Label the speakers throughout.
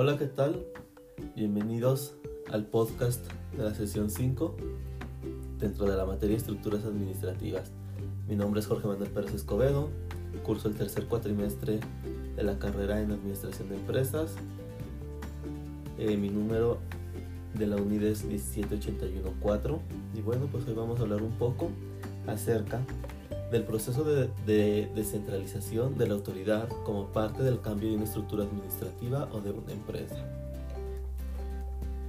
Speaker 1: Hola, ¿qué tal? Bienvenidos al podcast de la sesión 5 dentro de la materia Estructuras Administrativas. Mi nombre es Jorge Manuel Pérez Escobedo, curso el tercer cuatrimestre de la carrera en Administración de Empresas. Eh, mi número de la unidad es 17814 y bueno, pues hoy vamos a hablar un poco acerca del proceso de, descentralización de la autoridad como parte del cambio de una estructura administrativa o de una empresa.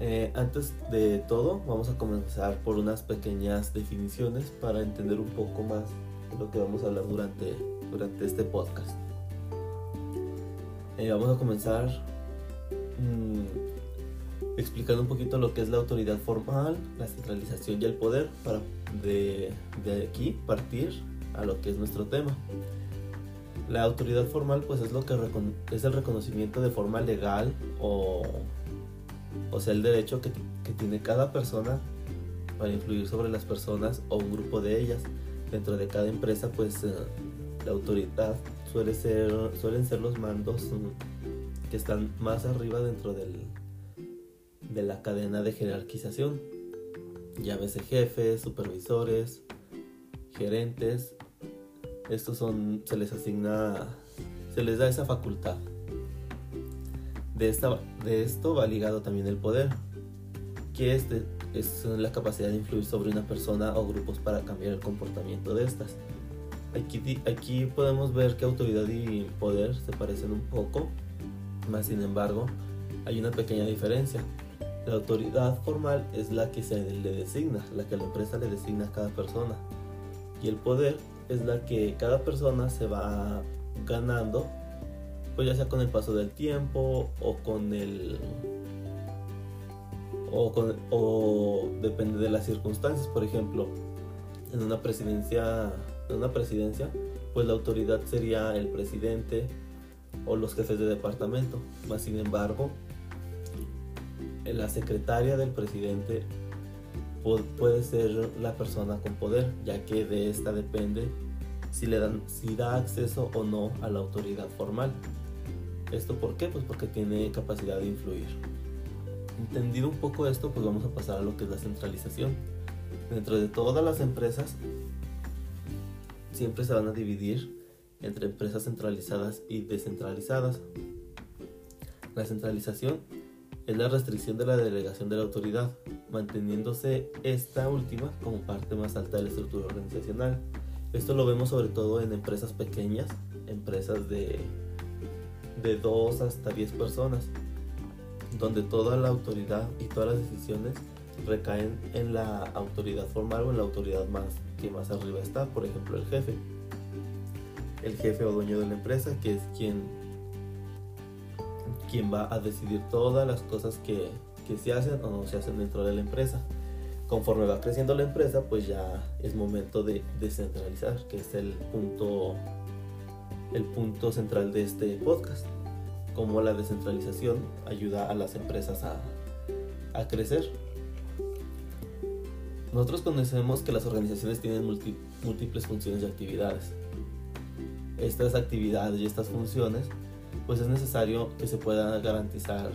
Speaker 1: Eh, antes de todo, vamos a comenzar por unas pequeñas definiciones para entender un poco más de lo que vamos a hablar durante, durante este podcast. Eh, vamos a comenzar mm, explicando un poquito lo que es la autoridad formal, la centralización y el poder para de, de aquí partir a lo que es nuestro tema. La autoridad formal pues es lo que es el reconocimiento de forma legal o, o sea el derecho que, que, tiene cada persona para influir sobre las personas o un grupo de ellas. Dentro de cada empresa pues eh, la autoridad suele ser, suelen ser los mandos mm, que están más arriba dentro del, de la cadena de jerarquización. Llámese jefes, supervisores, gerentes estos son, se les asigna, se les da esa facultad. De, esta, de esto va ligado también el poder, que este es la capacidad de influir sobre una persona o grupos para cambiar el comportamiento de estas. Aquí, aquí podemos ver que autoridad y poder se parecen un poco, más sin embargo hay una pequeña diferencia. La autoridad formal es la que se le designa, la que la empresa le designa a cada persona. Y el poder es la que cada persona se va ganando, pues ya sea con el paso del tiempo o con el o, con, o depende de las circunstancias. Por ejemplo, en una presidencia, en una presidencia, pues la autoridad sería el presidente o los jefes de departamento. Más sin embargo, la secretaria del presidente puede ser la persona con poder, ya que de esta depende si, le dan, si da acceso o no a la autoridad formal. ¿Esto por qué? Pues porque tiene capacidad de influir. Entendido un poco esto, pues vamos a pasar a lo que es la centralización. Dentro de todas las empresas, siempre se van a dividir entre empresas centralizadas y descentralizadas. La centralización es la restricción de la delegación de la autoridad, manteniéndose esta última como parte más alta de la estructura organizacional. Esto lo vemos sobre todo en empresas pequeñas, empresas de, de 2 hasta 10 personas, donde toda la autoridad y todas las decisiones recaen en la autoridad formal o en la autoridad más que más arriba está, por ejemplo el jefe. El jefe o dueño de la empresa, que es quien, quien va a decidir todas las cosas que, que se hacen o no se hacen dentro de la empresa conforme va creciendo la empresa, pues ya es momento de descentralizar, que es el punto, el punto central de este podcast. Cómo la descentralización ayuda a las empresas a, a crecer. Nosotros conocemos que las organizaciones tienen múltiples funciones y actividades. Estas actividades y estas funciones, pues es necesario que se puedan garantizar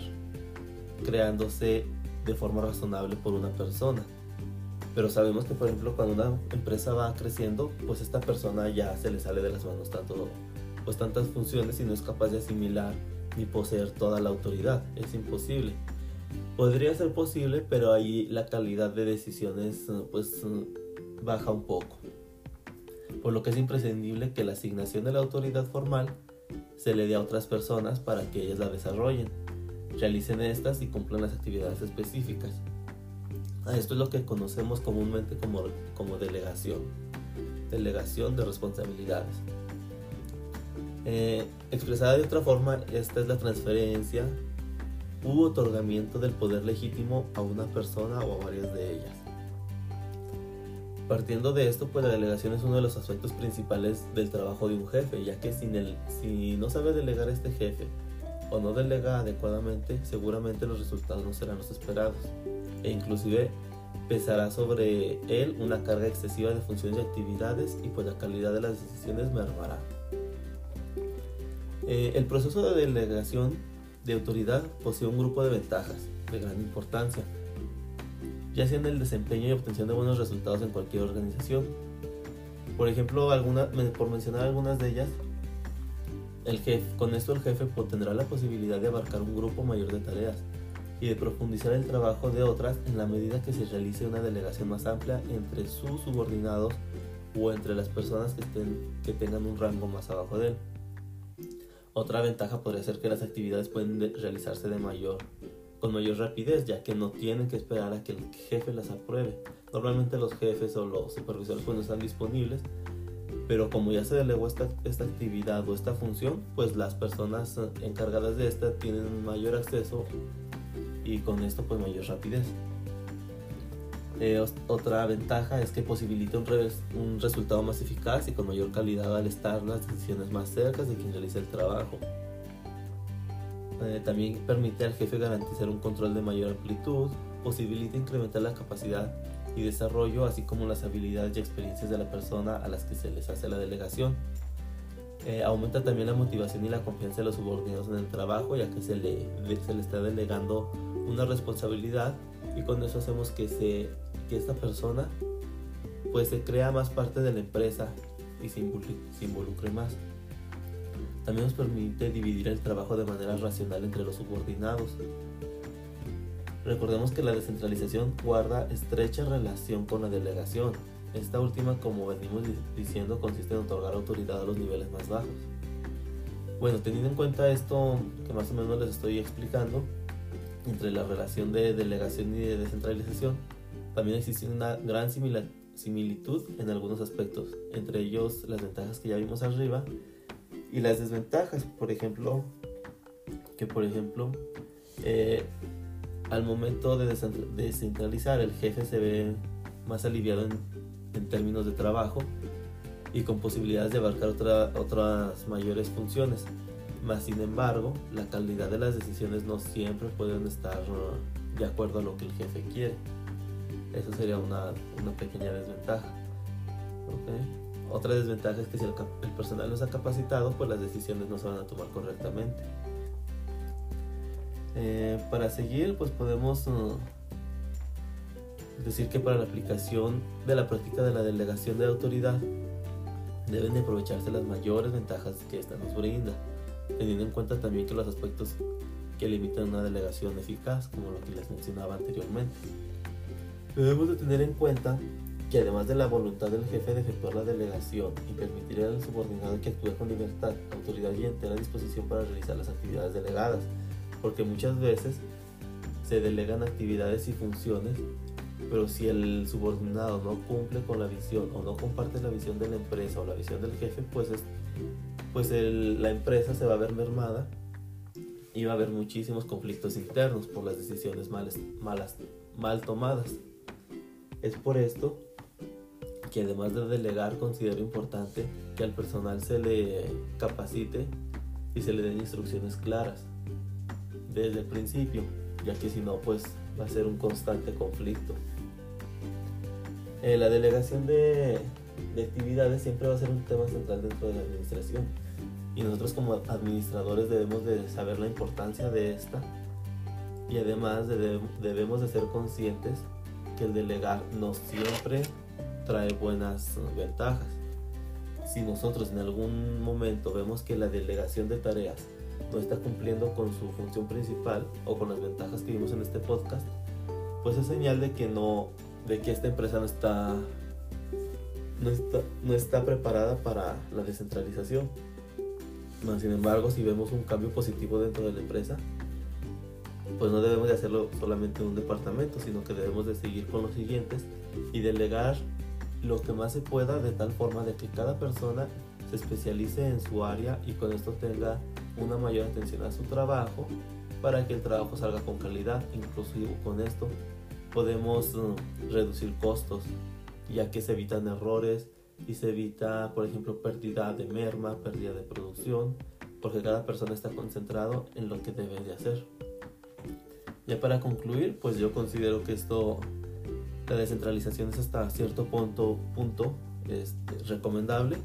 Speaker 1: creándose de forma razonable por una persona. Pero sabemos que, por ejemplo, cuando una empresa va creciendo, pues esta persona ya se le sale de las manos tanto, pues tantas funciones y no es capaz de asimilar ni poseer toda la autoridad. Es imposible. Podría ser posible, pero ahí la calidad de decisiones pues baja un poco. Por lo que es imprescindible que la asignación de la autoridad formal se le dé a otras personas para que ellas la desarrollen, realicen estas y cumplan las actividades específicas. Esto es lo que conocemos comúnmente como, como delegación, delegación de responsabilidades. Eh, expresada de otra forma, esta es la transferencia u otorgamiento del poder legítimo a una persona o a varias de ellas. Partiendo de esto, pues la delegación es uno de los aspectos principales del trabajo de un jefe, ya que sin el, si no sabe delegar este jefe o no delega adecuadamente, seguramente los resultados no serán los esperados e inclusive pesará sobre él una carga excesiva de funciones y actividades y pues la calidad de las decisiones mermará. Eh, el proceso de delegación de autoridad posee un grupo de ventajas de gran importancia, ya sea en el desempeño y obtención de buenos resultados en cualquier organización. Por ejemplo, por mencionar algunas de ellas, el jefe, con esto el jefe tendrá la posibilidad de abarcar un grupo mayor de tareas y de profundizar el trabajo de otras en la medida que se realice una delegación más amplia entre sus subordinados o entre las personas que, estén, que tengan un rango más abajo de él. Otra ventaja podría ser que las actividades pueden realizarse de mayor, con mayor rapidez, ya que no tienen que esperar a que el jefe las apruebe. Normalmente los jefes o los supervisores pues no están disponibles, pero como ya se delegó esta, esta actividad o esta función, pues las personas encargadas de esta tienen mayor acceso y con esto pues mayor rapidez. Eh, otra ventaja es que posibilita un, un, resultado más eficaz y con mayor calidad al estar las decisiones más cerca de quien realiza el trabajo. Eh, también permite al jefe garantizar un control de mayor amplitud, posibilita incrementar la capacidad y desarrollo, así como las habilidades y experiencias de la persona a las que se les hace la delegación. Eh, aumenta también la motivación y la confianza de los subordinados en el trabajo, ya que se le, se le está delegando una responsabilidad y con eso hacemos que, se, que esta persona pues se crea más parte de la empresa y se involucre, más. También nos permite dividir el trabajo de manera racional entre los subordinados. Recordemos que la descentralización guarda estrecha relación con la delegación. Esta última, como venimos diciendo, consiste en otorgar autoridad a los niveles más bajos. Bueno, teniendo en cuenta esto que más o menos les estoy explicando, entre la relación de delegación y de descentralización, también existe una gran similitud en algunos aspectos, entre ellos las ventajas que ya vimos arriba y las desventajas, por ejemplo, que por ejemplo, eh, al momento de descentralizar el jefe se ve más aliviado en, en términos de trabajo y con posibilidades de abarcar otra, otras mayores funciones más sin embargo, la calidad de las decisiones no siempre pueden estar uh, de acuerdo a lo que el jefe quiere. Eso sería una, una pequeña desventaja. Otra desventaja es que si el, personal no está capacitado, pues las decisiones no se van a tomar correctamente. Eh, para seguir, pues podemos uh, decir que para la aplicación de la práctica de la delegación de autoridad deben de aprovecharse las mayores ventajas que esta nos brinda teniendo en cuenta también que los aspectos que limitan una delegación eficaz, como lo que les mencionaba anteriormente. Debemos de tener en cuenta que además de la voluntad del jefe de efectuar la delegación y permitir al subordinado que actúe con libertad, autoridad y entera disposición para realizar las actividades delegadas, porque muchas veces se delegan actividades y funciones, pero si el subordinado no cumple con la visión o no comparte la visión de la empresa o la visión del jefe, pues es pues la empresa se va a ver mermada y va a haber muchísimos conflictos internos por las decisiones malas, malas, mal tomadas. Es por esto que además de delegar considero importante que al personal se le capacite y se le den instrucciones claras desde el principio, ya que si no pues va a ser un constante conflicto. Eh, la delegación de, de actividades siempre va a ser un tema central dentro de la administración y nosotros como administradores debemos de saber la importancia de esta y además debemos de ser conscientes que el delegar no siempre trae buenas ventajas. Si nosotros en algún momento vemos que la delegación de tareas no está cumpliendo con su función principal o con las ventajas que vimos en este podcast, pues es señal de que no, de que esta empresa no está, no está, no está preparada para la descentralización sin embargo, si vemos un cambio positivo dentro de la empresa, pues no debemos de hacerlo solamente en un departamento, sino que debemos de seguir con los siguientes y delegar lo que más se pueda de tal forma de que cada persona se especialice en su área y con esto tenga una mayor atención a su trabajo para que el trabajo salga con calidad. Incluso con esto podemos uh, reducir costos, ya que se evitan errores, y se evita, por ejemplo, pérdida de merma, pérdida de producción, porque cada persona está concentrado en lo que debe de hacer. Ya para concluir, pues yo considero que esto, la descentralización es hasta cierto punto, punto este, recomendable.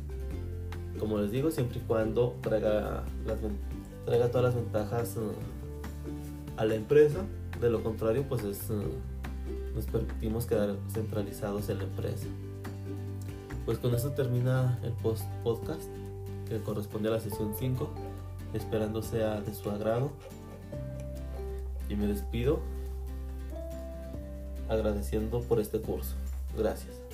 Speaker 1: Como les digo, siempre y cuando traiga, las, todas las ventajas uh, a la empresa. De lo contrario, pues es, eh, nos permitimos quedar centralizados en la empresa. Pues con esto termina el post podcast que corresponde a la sesión 5, esperando sea de su agrado. Y me despido agradeciendo por este curso. Gracias.